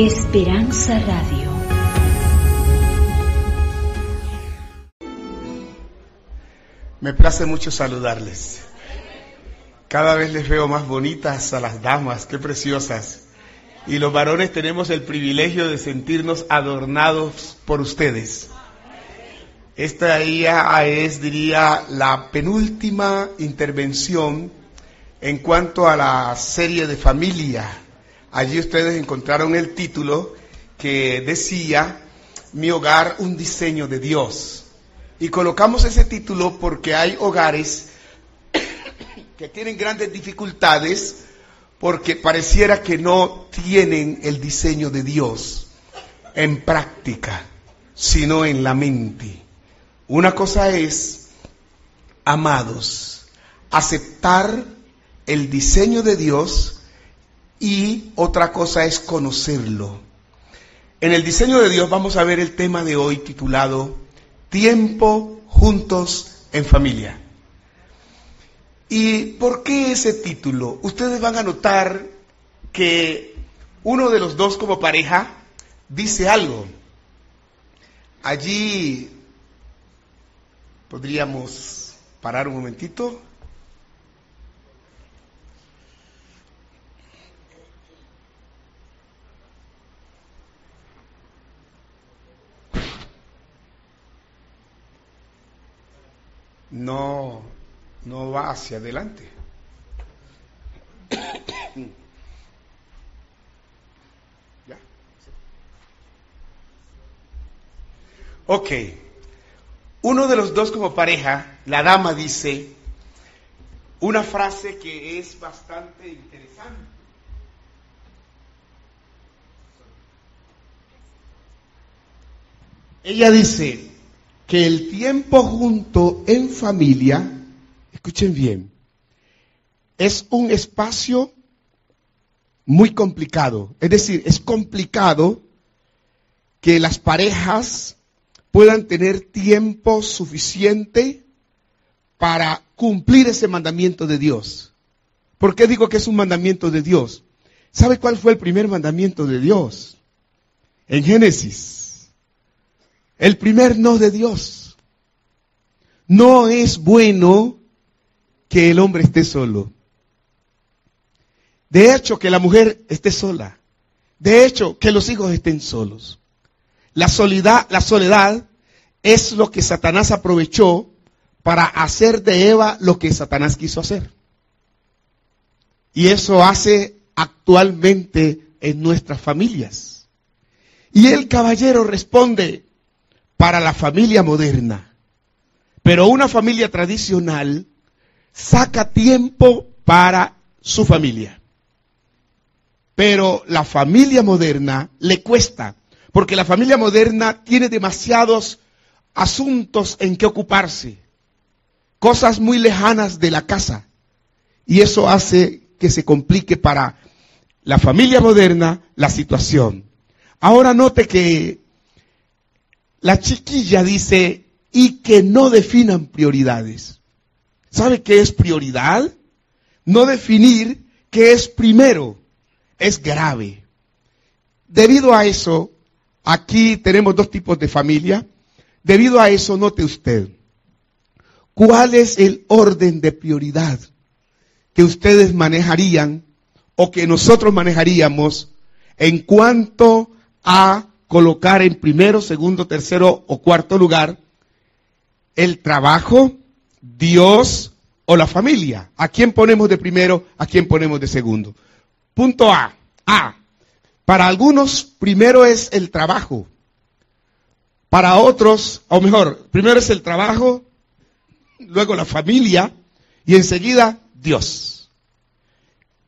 Esperanza Radio. Me place mucho saludarles. Cada vez les veo más bonitas a las damas, qué preciosas. Y los varones tenemos el privilegio de sentirnos adornados por ustedes. Esta ya es, diría, la penúltima intervención en cuanto a la serie de familia. Allí ustedes encontraron el título que decía, Mi hogar, un diseño de Dios. Y colocamos ese título porque hay hogares que tienen grandes dificultades porque pareciera que no tienen el diseño de Dios en práctica, sino en la mente. Una cosa es, amados, aceptar el diseño de Dios y otra cosa es conocerlo. En el diseño de Dios vamos a ver el tema de hoy titulado Tiempo juntos en familia. ¿Y por qué ese título? Ustedes van a notar que uno de los dos como pareja dice algo. Allí podríamos parar un momentito. No, no va hacia adelante. ¿Ya? Ok. Uno de los dos como pareja, la dama dice una frase que es bastante interesante. Ella dice que el tiempo junto en familia, escuchen bien, es un espacio muy complicado. Es decir, es complicado que las parejas puedan tener tiempo suficiente para cumplir ese mandamiento de Dios. ¿Por qué digo que es un mandamiento de Dios? ¿Sabe cuál fue el primer mandamiento de Dios? En Génesis. El primer no de Dios. No es bueno que el hombre esté solo. De hecho, que la mujer esté sola. De hecho, que los hijos estén solos. La soledad, es lo que Satanás aprovechó para hacer de Eva lo que Satanás quiso hacer. Y eso hace actualmente en nuestras familias. Y el caballero responde para la familia moderna. Pero una familia tradicional saca tiempo para su familia. Pero la familia moderna le cuesta, porque la familia moderna tiene demasiados asuntos en que ocuparse, cosas muy lejanas de la casa. Y eso hace que se complique para la familia moderna la situación. Ahora note que la chiquilla dice, y que no definan prioridades. ¿Sabe qué es prioridad? No definir qué es primero es grave. Debido a eso, aquí tenemos dos tipos de familia. Debido a eso, note usted, ¿cuál es el orden de prioridad que ustedes manejarían o que nosotros manejaríamos en cuanto a colocar en primero, segundo, tercero o cuarto lugar el trabajo, Dios o la familia? ¿A quién ponemos de primero? ¿A quién ponemos de segundo? Punto A. A. Para algunos, primero es el trabajo. Para otros, o mejor, primero es el trabajo, luego la familia y enseguida Dios.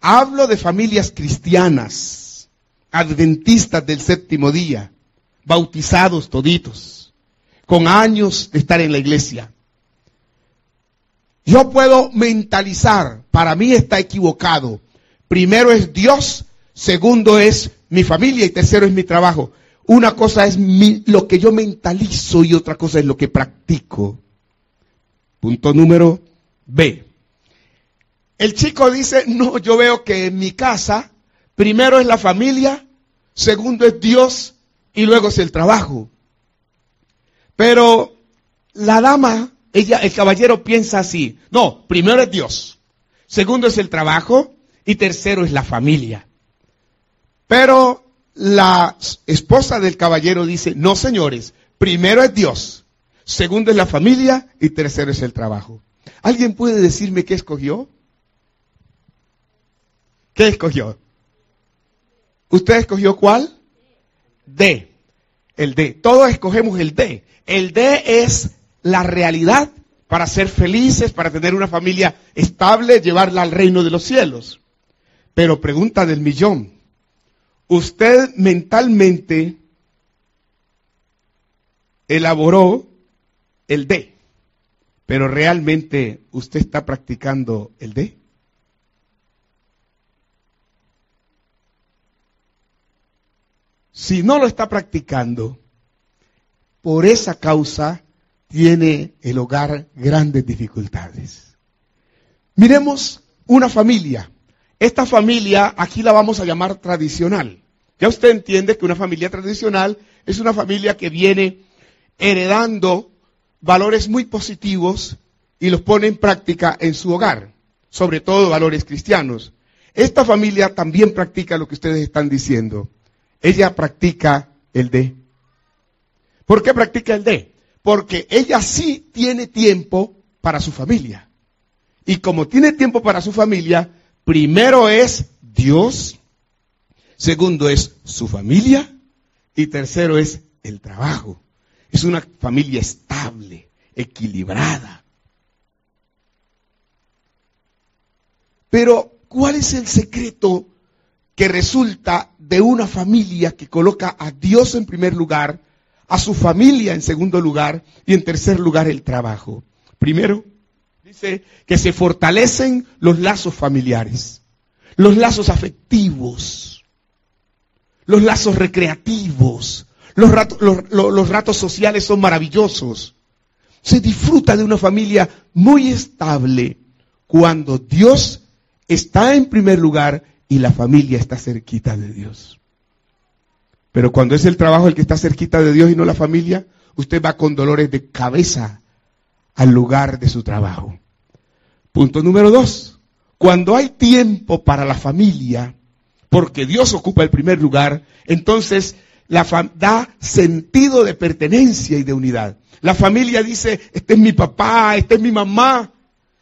Hablo de familias cristianas, adventistas del séptimo día, bautizados toditos, con años de estar en la iglesia. Yo puedo mentalizar, para mí está equivocado. Primero es Dios, segundo es mi familia y tercero es mi trabajo. Una cosa es mi, lo que yo mentalizo y otra cosa es lo que practico. Punto número B. El chico dice, no, yo veo que en mi casa primero es la familia, segundo es Dios y luego es el trabajo. Pero la dama, ella, el caballero piensa así. No, primero es Dios, segundo es el trabajo y tercero es la familia. Pero la esposa del caballero dice, no señores, primero es Dios, segundo es la familia y tercero es el trabajo. ¿Alguien puede decirme qué escogió? ¿Qué escogió? ¿Usted escogió cuál? D. El D. Todos escogemos el D. El D es la realidad para ser felices, para tener una familia estable, llevarla al reino de los cielos. Pero pregunta del millón. Usted mentalmente elaboró el D, pero realmente usted está practicando el D. Si no lo está practicando, por esa causa tiene el hogar grandes dificultades. Miremos una familia. Esta familia aquí la vamos a llamar tradicional. Ya usted entiende que una familia tradicional es una familia que viene heredando valores muy positivos y los pone en práctica en su hogar, sobre todo valores cristianos. Esta familia también practica lo que ustedes están diciendo. Ella practica el D. ¿Por qué practica el D? Porque ella sí tiene tiempo para su familia. Y como tiene tiempo para su familia, primero es Dios, segundo es su familia y tercero es el trabajo. Es una familia estable, equilibrada. Pero, ¿cuál es el secreto que resulta de una familia que coloca a Dios en primer lugar a su familia en segundo lugar y en tercer lugar el trabajo. Primero, dice que se fortalecen los lazos familiares, los lazos afectivos, los lazos recreativos, los, ratos sociales son maravillosos. Se disfruta de una familia muy estable cuando Dios está en primer lugar y la familia está cerquita de Dios. Pero cuando es el trabajo el que está cerquita de Dios y no la familia, usted va con dolores de cabeza al lugar de su trabajo. Punto número dos. Cuando hay tiempo para la familia, porque Dios ocupa el primer lugar, entonces la da sentido de pertenencia y de unidad. La familia dice, este es mi papá, este es mi mamá,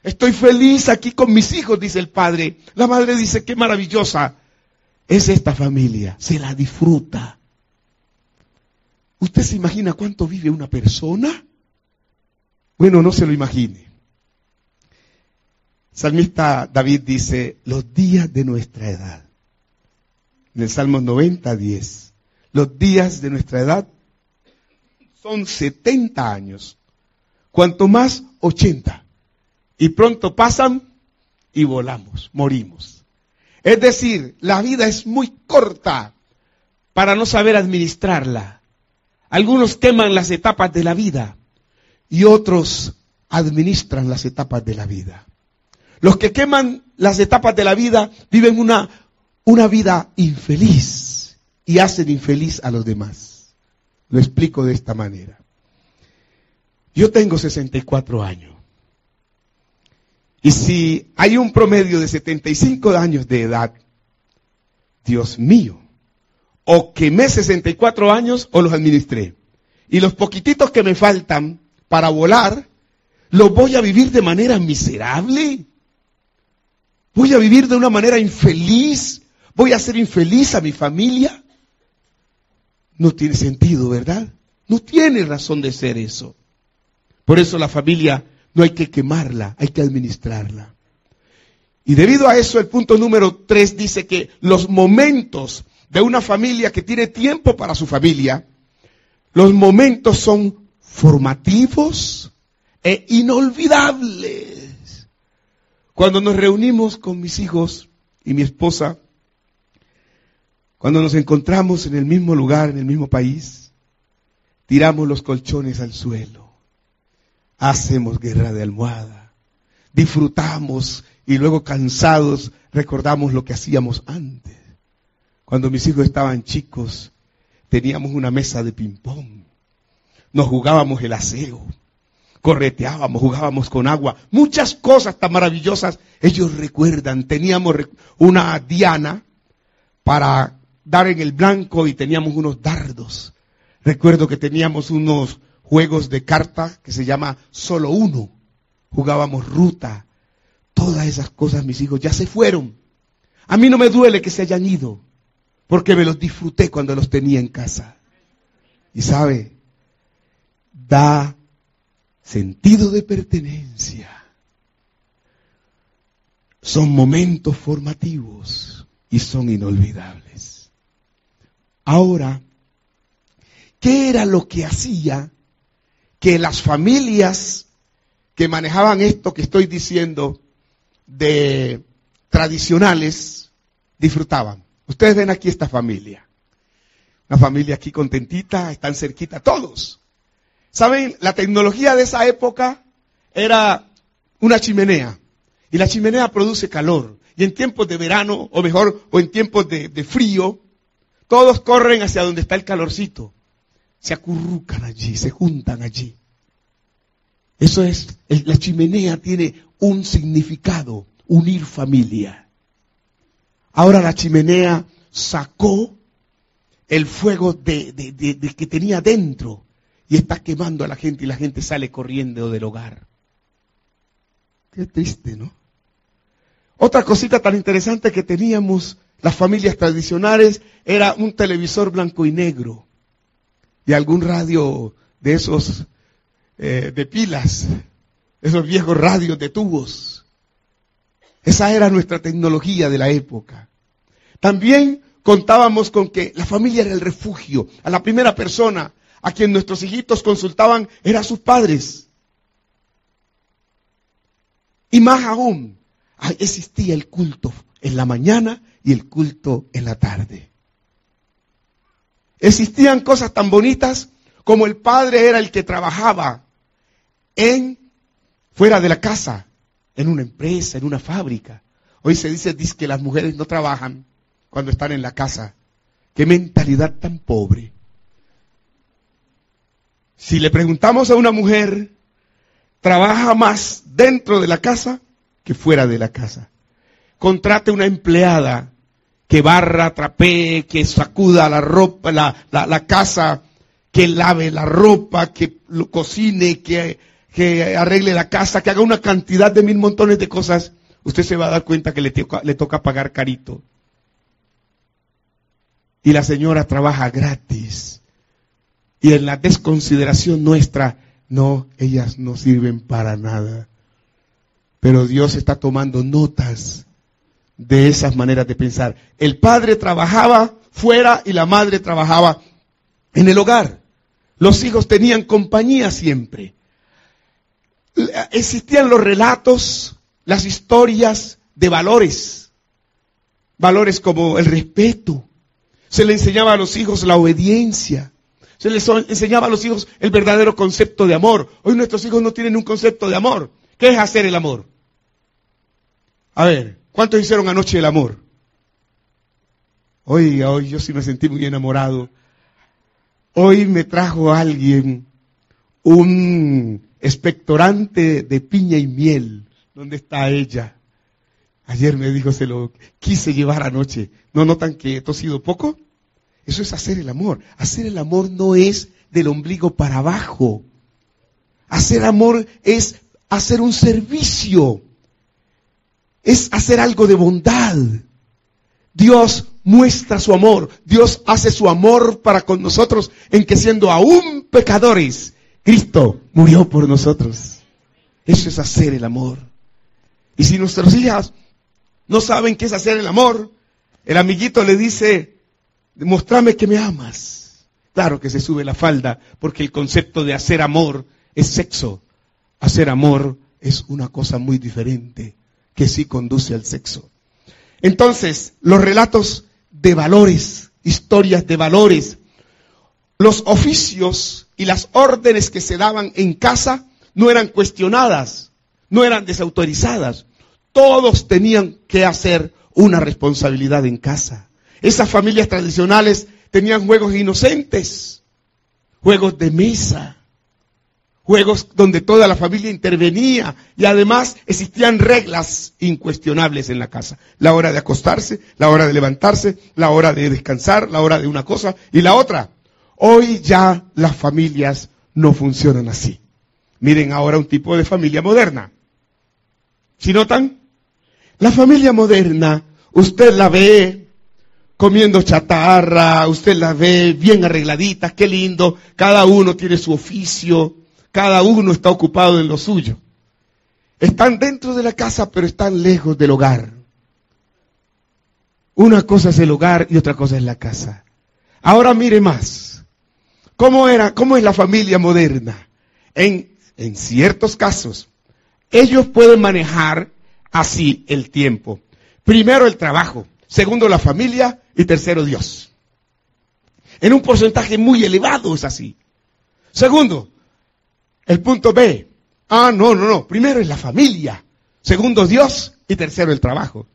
estoy feliz aquí con mis hijos, dice el padre. La madre dice, qué maravillosa es esta familia, se la disfruta. ¿Usted se imagina cuánto vive una persona? Bueno, no se lo imagine. Salmista David dice, los días de nuestra edad. En el Salmo 90, 10. Los días de nuestra edad son 70 años. Cuanto más, 80. Y pronto pasan y volamos, morimos. Es decir, la vida es muy corta para no saber administrarla. Algunos queman las etapas de la vida y otros administran las etapas de la vida. Los que queman las etapas de la vida viven una, una vida infeliz y hacen infeliz a los demás. Lo explico de esta manera. Yo tengo 64 años. Y si hay un promedio de 75 años de edad, Dios mío, o quemé 64 años o los administré. Y los poquititos que me faltan para volar, los voy a vivir de manera miserable. Voy a vivir de una manera infeliz. Voy a hacer infeliz a mi familia. No tiene sentido, ¿verdad? No tiene razón de ser eso. Por eso la familia no hay que quemarla, hay que administrarla. Y debido a eso, el punto número tres dice que los momentos de una familia que tiene tiempo para su familia, los momentos son formativos e inolvidables. Cuando nos reunimos con mis hijos y mi esposa, cuando nos encontramos en el mismo lugar, en el mismo país, tiramos los colchones al suelo, hacemos guerra de almohada, disfrutamos y luego cansados recordamos lo que hacíamos antes Cuando mis hijos estaban chicos, teníamos una mesa de ping-pong. Nos jugábamos el aseo. Correteábamos, jugábamos con agua. Muchas cosas tan maravillosas. Ellos recuerdan. Teníamos una diana para dar en el blanco y teníamos unos dardos. Recuerdo que teníamos unos juegos de carta que se llama solo uno. Jugábamos ruta. Todas esas cosas mis hijos ya se fueron. A mí no me duele que se hayan ido, porque me los disfruté cuando los tenía en casa. Y sabe, da sentido de pertenencia. Son momentos formativos y son inolvidables. Ahora, ¿qué era lo que hacía que las familias que manejaban esto que estoy diciendo de tradicionales disfrutaban? Ustedes ven aquí esta familia. Una familia aquí contentita, están cerquita todos. ¿Saben? La tecnología de esa época era una chimenea. Y la chimenea produce calor. Y en tiempos de verano, o mejor, o en tiempos de, de frío, todos corren hacia donde está el calorcito se acurrucan allí, se juntan allí. Eso es, la chimenea tiene un significado, unir familia. Ahora la chimenea sacó el fuego de, que tenía dentro y está quemando a la gente y la gente sale corriendo del hogar. Qué triste, ¿no? Otra cosita tan interesante que teníamos las familias tradicionales era un televisor blanco y negro de algún radio de esos eh, de pilas, esos viejos radios de tubos. Esa era nuestra tecnología de la época. También contábamos con que la familia era el refugio. A la primera persona a quien nuestros hijitos consultaban era sus padres. Y más aún, existía el culto en la mañana y el culto en la tarde. Existían cosas tan bonitas como el padre era el que trabajaba en fuera de la casa, en una empresa, en una fábrica. Hoy se dice, que las mujeres no trabajan cuando están en la casa. Qué mentalidad tan pobre. Si le preguntamos a una mujer, trabaja más dentro de la casa que fuera de la casa. Contrate una empleada que barra, trapee, que sacuda la ropa, la, la, casa, que lave la ropa, que lo cocine, que, que, arregle la casa, que haga una cantidad de mil montones de cosas, usted se va a dar cuenta que le toca, le toca pagar carito. Y la señora trabaja gratis. Y en la desconsideración nuestra, no, ellas no sirven para nada. Pero Dios está tomando notas de esas maneras de pensar. El padre trabajaba fuera y la madre trabajaba en el hogar. Los hijos tenían compañía siempre. Existían los relatos, las historias de valores. Valores como el respeto. Se le enseñaba a los hijos la obediencia. Se les enseñaba a los hijos el verdadero concepto de amor. Hoy nuestros hijos no tienen un concepto de amor. ¿Qué es hacer el amor? A ver, ¿Cuántos hicieron anoche el amor? Oiga, hoy yo sí me sentí muy enamorado. Hoy me trajo alguien un expectorante de piña y miel. ¿Dónde está ella? Ayer me dijo, se lo quise llevar anoche. ¿No notan que he tosido poco? Eso es hacer el amor. Hacer el amor no es del ombligo para abajo. Hacer amor es hacer un servicio es hacer algo de bondad. Dios muestra su amor. Dios hace su amor para con nosotros en que siendo aún pecadores, Cristo murió por nosotros. Eso es hacer el amor. Y si nuestros hijas no saben qué es hacer el amor, el amiguito le dice, demostrame que me amas. Claro que se sube la falda, porque el concepto de hacer amor es sexo. Hacer amor es una cosa muy diferente que sí conduce al sexo. Entonces, los relatos de valores, historias de valores, los oficios y las órdenes que se daban en casa no eran cuestionadas, no eran desautorizadas. Todos tenían que hacer una responsabilidad en casa. Esas familias tradicionales tenían juegos inocentes, juegos de mesa, juegos donde toda la familia intervenía y además existían reglas incuestionables en la casa. La hora de acostarse, la hora de levantarse, la hora de descansar, la hora de una cosa y la otra. Hoy ya las familias no funcionan así. Miren ahora un tipo de familia moderna. ¿Si notan? La familia moderna, usted la ve comiendo chatarra, usted la ve bien arregladita, qué lindo, cada uno tiene su oficio, cada uno está ocupado en lo suyo. Están dentro de la casa, pero están lejos del hogar. Una cosa es el hogar y otra cosa es la casa. Ahora mire más. ¿Cómo era, cómo es la familia moderna? En, en ciertos casos, ellos pueden manejar así el tiempo. Primero el trabajo, segundo la familia y tercero Dios. En un porcentaje muy elevado es así. Segundo, el punto B. Ah, no, no, no. Primero es la familia. Segundo Dios y tercero el trabajo.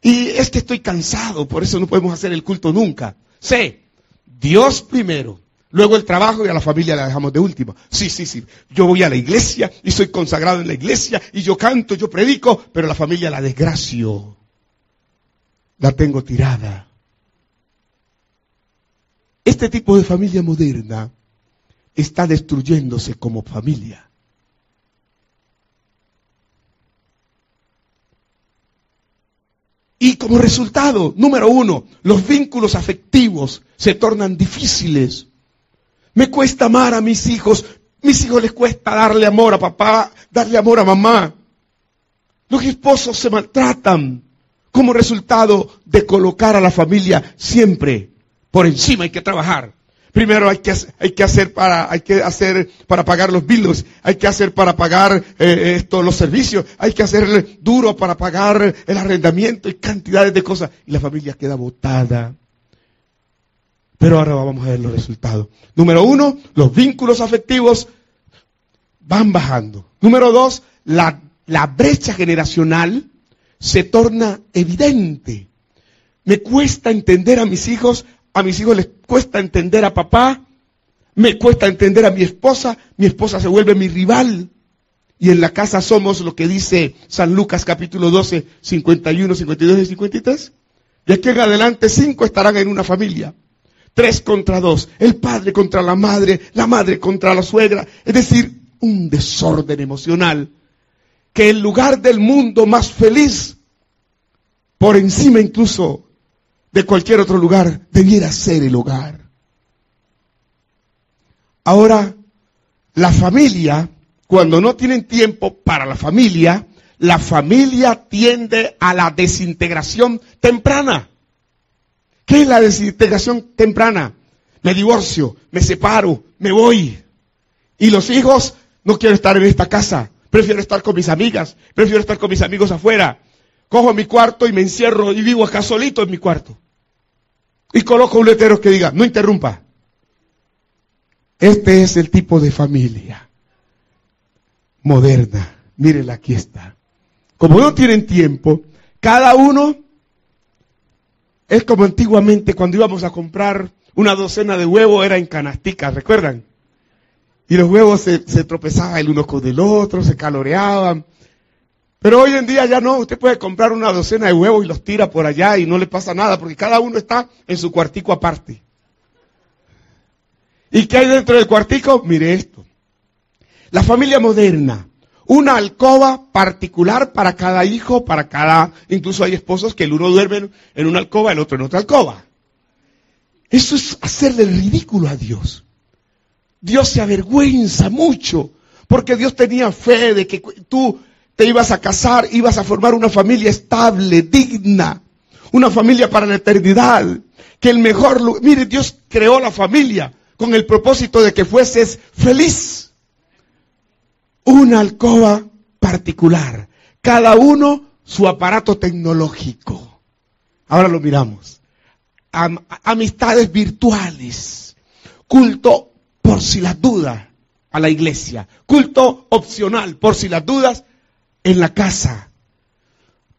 Y es que estoy cansado, por eso no podemos hacer el culto nunca. C. Dios primero. Luego el trabajo y a la familia la dejamos de último. Sí, sí, sí. Yo voy a la iglesia y soy consagrado en la iglesia y yo canto, yo predico, pero la familia la desgracio la tengo tirada. Este tipo de familia moderna está destruyéndose como familia. Y como resultado, número uno, los vínculos afectivos se tornan difíciles. Me cuesta amar a mis hijos, mis hijos les cuesta darle amor a papá, darle amor a mamá. Los esposos se maltratan como resultado de colocar a la familia siempre por encima. Hay que trabajar. Primero hay que, hay que hacer para, hay que hacer para pagar los bills, hay que hacer para pagar eh, esto, los servicios, hay que hacer duro para pagar el arrendamiento y cantidades de cosas. Y la familia queda botada. Pero ahora vamos a ver los resultados. Número uno, los vínculos afectivos van bajando. Número dos, la, la brecha generacional se torna evidente. Me cuesta entender a mis hijos, a mis hijos les cuesta entender a papá, me cuesta entender a mi esposa, mi esposa se vuelve mi rival. Y en la casa somos lo que dice San Lucas capítulo 12, 51, 52 y 53. De aquí en adelante cinco estarán en una familia. Tres contra dos. El padre contra la madre, la madre contra la suegra. Es decir, un desorden emocional que el lugar del mundo más feliz, por encima incluso de cualquier otro lugar, debiera ser el hogar. Ahora, la familia, cuando no tienen tiempo para la familia, la familia tiende a la desintegración temprana. ¿Qué es la desintegración temprana? Me divorcio, me separo, me voy. Y los hijos, no quiero estar en esta casa, Prefiero estar con mis amigas, prefiero estar con mis amigos afuera. Cojo mi cuarto y me encierro y vivo acá solito en mi cuarto. Y coloco un letrero que diga, no interrumpa. Este es el tipo de familia moderna. Mírenla, aquí está. Como no tienen tiempo, cada uno es como antiguamente cuando íbamos a comprar una docena de huevos, era en canasticas, ¿recuerdan? Y los huevos se, tropezaban el uno con el otro, se caloreaban. Pero hoy en día ya no, usted puede comprar una docena de huevos y los tira por allá y no le pasa nada, porque cada uno está en su cuartico aparte. ¿Y qué hay dentro del cuartico? Mire esto. La familia moderna, una alcoba particular para cada hijo, para cada, incluso hay esposos que el uno duerme en una alcoba, el otro en otra alcoba. Eso es hacerle ridículo a Dios. Dios se avergüenza mucho, porque Dios tenía fe de que tú te ibas a casar, ibas a formar una familia estable, digna, una familia para la eternidad, que el mejor mire, Dios creó la familia con el propósito de que fueses feliz. Una alcoba particular, cada uno su aparato tecnológico. Ahora lo miramos. amistades virtuales, culto por si las dudas a la iglesia. Culto opcional, por si las dudas, en la casa.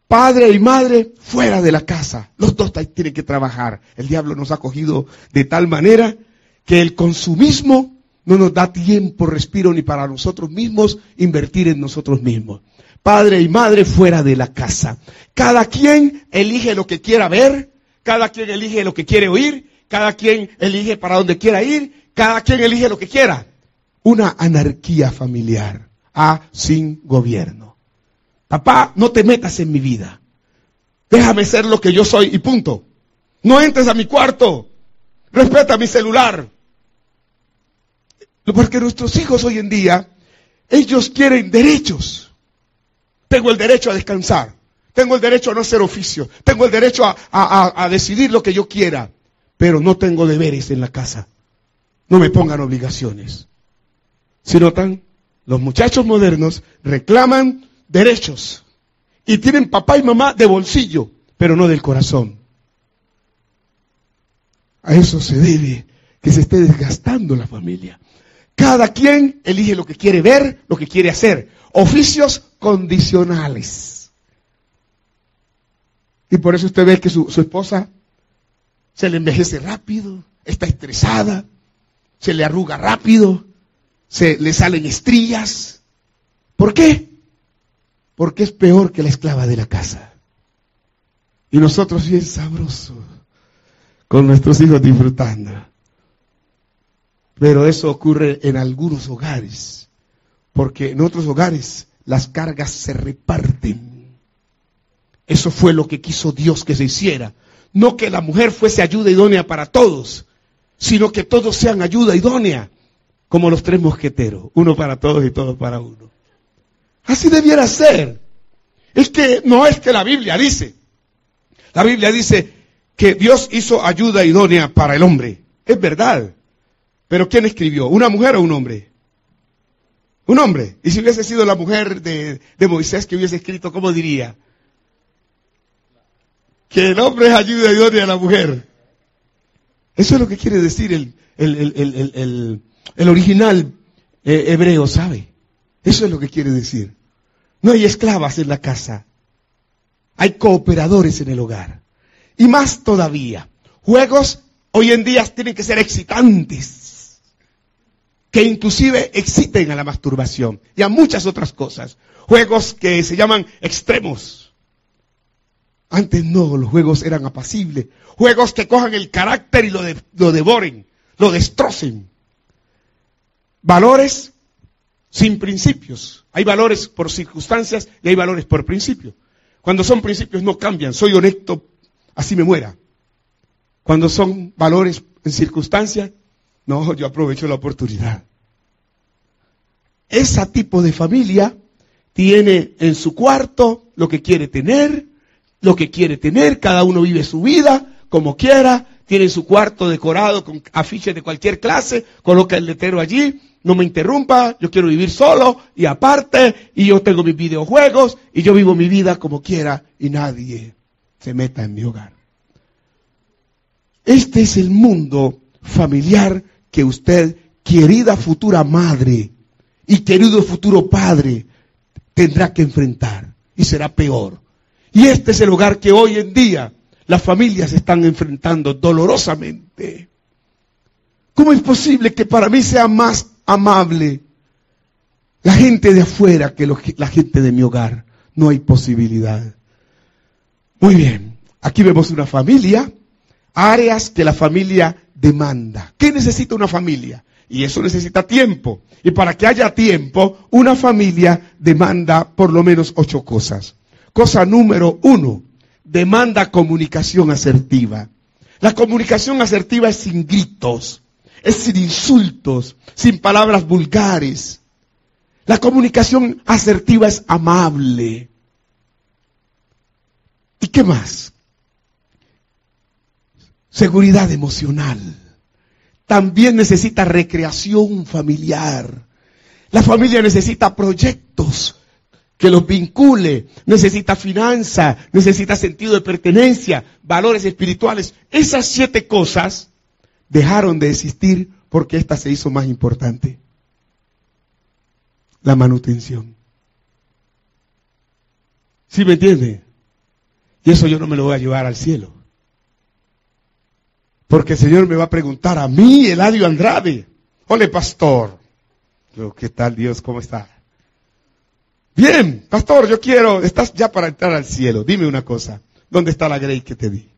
Padre y madre fuera de la casa. Los dos tienen que trabajar. El diablo nos ha cogido de tal manera que el consumismo no nos da tiempo, respiro ni para nosotros mismos invertir en nosotros mismos. Padre y madre fuera de la casa. Cada quien elige lo que quiera ver, cada quien elige lo que quiere oír, cada quien elige para dónde quiera ir, cada quien elige lo que quiera. Una anarquía familiar, a sin gobierno. Papá, no te metas en mi vida. Déjame ser lo que yo soy y punto. No entres a mi cuarto. Respeta mi celular. Porque nuestros hijos hoy en día, ellos quieren derechos. Tengo el derecho a descansar. Tengo el derecho a no hacer oficio. Tengo el derecho a, decidir lo que yo quiera. Pero no tengo deberes en la casa. No me pongan obligaciones. Si notan, los muchachos modernos reclaman derechos. Y tienen papá y mamá de bolsillo, pero no del corazón. A eso se debe que se esté desgastando la familia. Cada quien elige lo que quiere ver, lo que quiere hacer. Oficios condicionales. Y por eso usted ve que su, su esposa se le envejece rápido, está estresada, se le arruga rápido, se le salen estrías. ¿Por qué? Porque es peor que la esclava de la casa. Y nosotros bien sabrosos, con nuestros hijos disfrutando. Pero eso ocurre en algunos hogares, porque en otros hogares las cargas se reparten. Eso fue lo que quiso Dios que se hiciera. No que la mujer fuese ayuda idónea para todos, sino que todos sean ayuda idónea, como los tres mosqueteros, uno para todos y todos para uno. Así debiera ser. Es que no es que la Biblia dice. La Biblia dice que Dios hizo ayuda idónea para el hombre. Es verdad. Pero ¿quién escribió? ¿Una mujer o un hombre? Un hombre. Y si hubiese sido la mujer de, Moisés que hubiese escrito, ¿cómo diría? Que el hombre es ayuda idónea a la mujer. Eso es lo que quiere decir el, el, original eh, hebreo, ¿sabe? Eso es lo que quiere decir. No hay esclavas en la casa. Hay cooperadores en el hogar. Y más todavía, juegos hoy en día tienen que ser excitantes, que inclusive exciten a la masturbación y a muchas otras cosas. Juegos que se llaman extremos. Antes no, los juegos eran apacibles. Juegos que cojan el carácter y lo, lo devoren, lo destrocen. Valores sin principios. Hay valores por circunstancias y hay valores por principio. Cuando son principios no cambian, soy honesto, así me muera. Cuando son valores en circunstancias, no, yo aprovecho la oportunidad. Ese tipo de familia tiene en su cuarto lo que quiere tener, lo que quiere tener, cada uno vive su vida como quiera, tiene su cuarto decorado con afiches de cualquier clase, coloca el letrero allí, no me interrumpa, yo quiero vivir solo y aparte, y yo tengo mis videojuegos, y yo vivo mi vida como quiera, y nadie se meta en mi hogar. Este es el mundo familiar que usted, querida futura madre y querido futuro padre, tendrá que enfrentar, y será peor. Y este es el hogar que hoy en día las familias están enfrentando dolorosamente. ¿Cómo es posible que para mí sea más amable la gente de afuera que la gente de mi hogar? No hay posibilidad. Muy bien, aquí vemos una familia, áreas que la familia demanda. ¿Qué necesita una familia? Y eso necesita tiempo. Y para que haya tiempo, una familia demanda por lo menos ocho cosas. Cosa número uno, demanda comunicación asertiva. La comunicación asertiva es sin gritos, es sin insultos, sin palabras vulgares. La comunicación asertiva es amable. ¿Y qué más? Seguridad emocional. También necesita recreación familiar. La familia necesita proyectos que los vincule, necesita finanza, necesita sentido de pertenencia, valores espirituales. Esas siete cosas dejaron de existir porque esta se hizo más importante. La manutención. ¿Sí me entiende? Y eso yo no me lo voy a llevar al cielo. Porque el Señor me va a preguntar a mí, Eladio Andrade. Ole, pastor. ¿qué tal Dios? ¿Cómo está? Bien, pastor, yo quiero, estás ya para entrar al cielo. Dime una cosa. ¿Dónde está la grey que te di?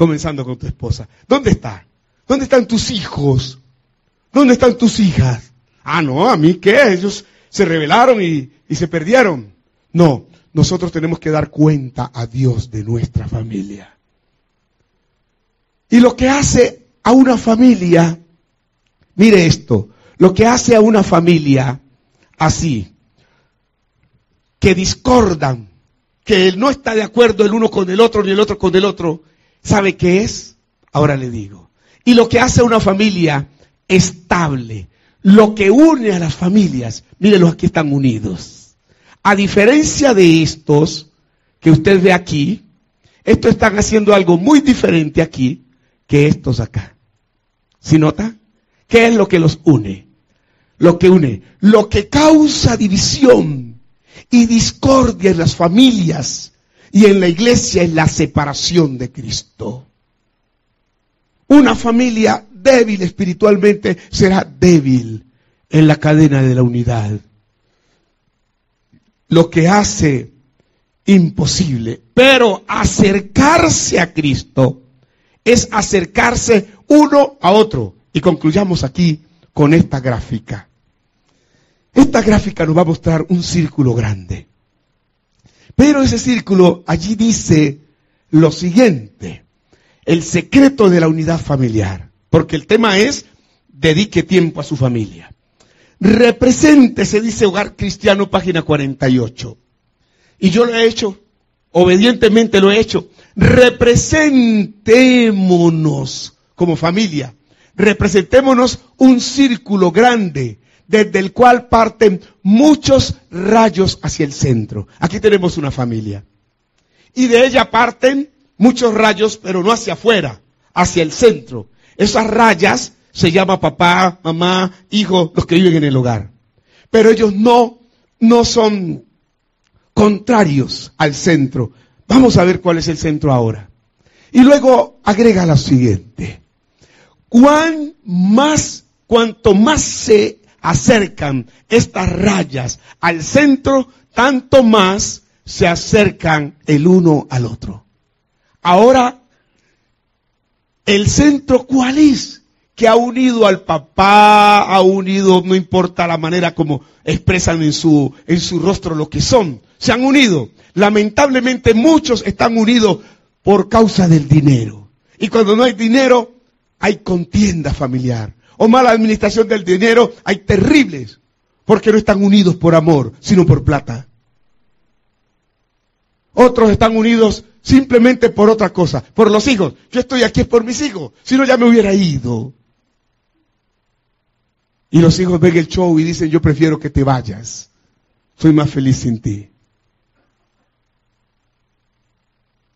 Comenzando con tu esposa. ¿Dónde está? ¿Dónde están tus hijos? ¿Dónde están tus hijas? Ah, no, a mí qué, ellos se rebelaron y, y se perdieron. No, nosotros tenemos que dar cuenta a Dios de nuestra familia. Y lo que hace a una familia, mire esto, lo que hace a una familia así, que discordan, que no está de acuerdo el uno con el otro ni el otro con el otro, ¿sabe qué es? Ahora le digo. Y lo que hace una familia estable, lo que une a las familias, los aquí están unidos. A diferencia de estos que usted ve aquí, estos están haciendo algo muy diferente aquí que estos acá. ¿Sí nota? ¿Qué es lo que los une? Lo que une, lo que causa división y discordia en las familias y en la iglesia es la separación de Cristo. Una familia débil espiritualmente será débil en la cadena de la unidad. Lo que hace imposible, pero acercarse a Cristo es acercarse uno a otro. Y concluyamos aquí con esta gráfica. Esta gráfica nos va a mostrar un círculo grande. Pero ese círculo allí dice lo siguiente, el secreto de la unidad familiar, porque el tema es dedique tiempo a su familia. Represente, se dice Hogar Cristiano, página 48. Y yo lo he hecho, obedientemente lo he hecho. Representémonos como familia. Representémonos un círculo grande desde el cual parten muchos rayos hacia el centro. Aquí tenemos una familia. Y de ella parten muchos rayos, pero no hacia afuera, hacia el centro. Esas rayas se llama papá, mamá, hijo, los que viven en el hogar. Pero ellos no, no son contrarios al centro. Vamos a ver cuál es el centro ahora. Y luego agrega lo siguiente. Cuán más, cuanto más se acercan estas rayas al centro, tanto más se acercan el uno al otro. Ahora, ¿el centro cuál es? que ha unido al papá, ha unido, no importa la manera como expresan en su, en su rostro lo que son, se han unido. Lamentablemente muchos están unidos por causa del dinero. Y cuando no hay dinero, hay contienda familiar. O mala administración del dinero, hay terribles. Porque no están unidos por amor, sino por plata. Otros están unidos simplemente por otra cosa, por los hijos. Yo estoy aquí por mis hijos, si no ya me hubiera ido. Y los hijos ven el show y dicen, yo prefiero que te vayas. Soy más feliz sin ti.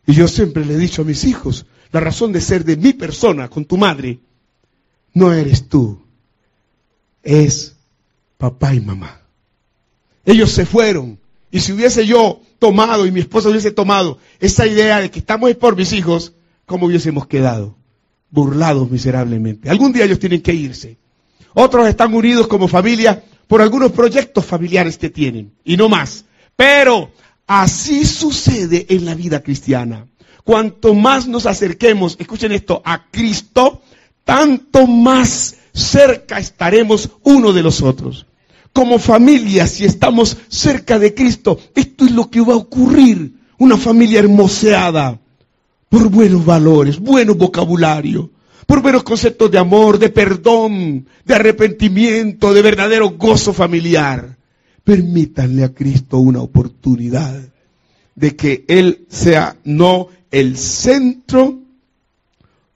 Y yo siempre le he dicho a mis hijos, la razón de ser de mi persona con tu madre, no eres tú, es papá y mamá. Ellos se fueron. Y si hubiese yo tomado y mi esposa hubiese tomado esa idea de que estamos por mis hijos, ¿cómo hubiésemos quedado? Burlados miserablemente. Algún día ellos tienen que irse. Otros están unidos como familia por algunos proyectos familiares que tienen y no más. Pero así sucede en la vida cristiana. Cuanto más nos acerquemos, escuchen esto, a Cristo, tanto más cerca estaremos uno de los otros. Como familia, si estamos cerca de Cristo, esto es lo que va a ocurrir. Una familia hermoseada por buenos valores, buenos vocabulario, por menos conceptos de amor, de perdón, de arrepentimiento, de verdadero gozo familiar. Permítanle a Cristo una oportunidad de que Él sea no el centro,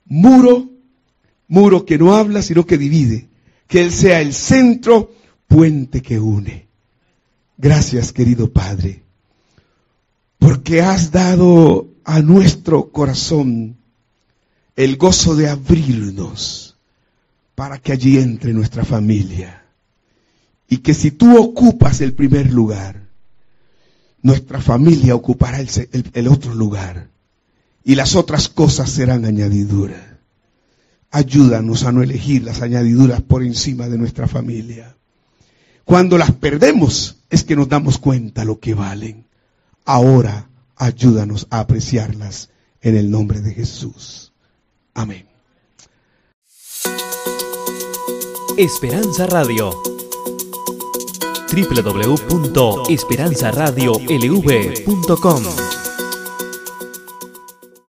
muro, muro que no habla, sino que divide. Que Él sea el centro, puente que une. Gracias, querido Padre, porque has dado a nuestro corazón el gozo de abrirnos para que allí entre nuestra familia. Y que si tú ocupas el primer lugar, nuestra familia ocupará el, el- otro lugar y las otras cosas serán añadiduras. Ayúdanos a no elegir las añadiduras por encima de nuestra familia. Cuando las perdemos es que nos damos cuenta lo que valen. Ahora ayúdanos a apreciarlas en el nombre de Jesús. Amén. Esperanza Radio www.esperanzaradiolv.com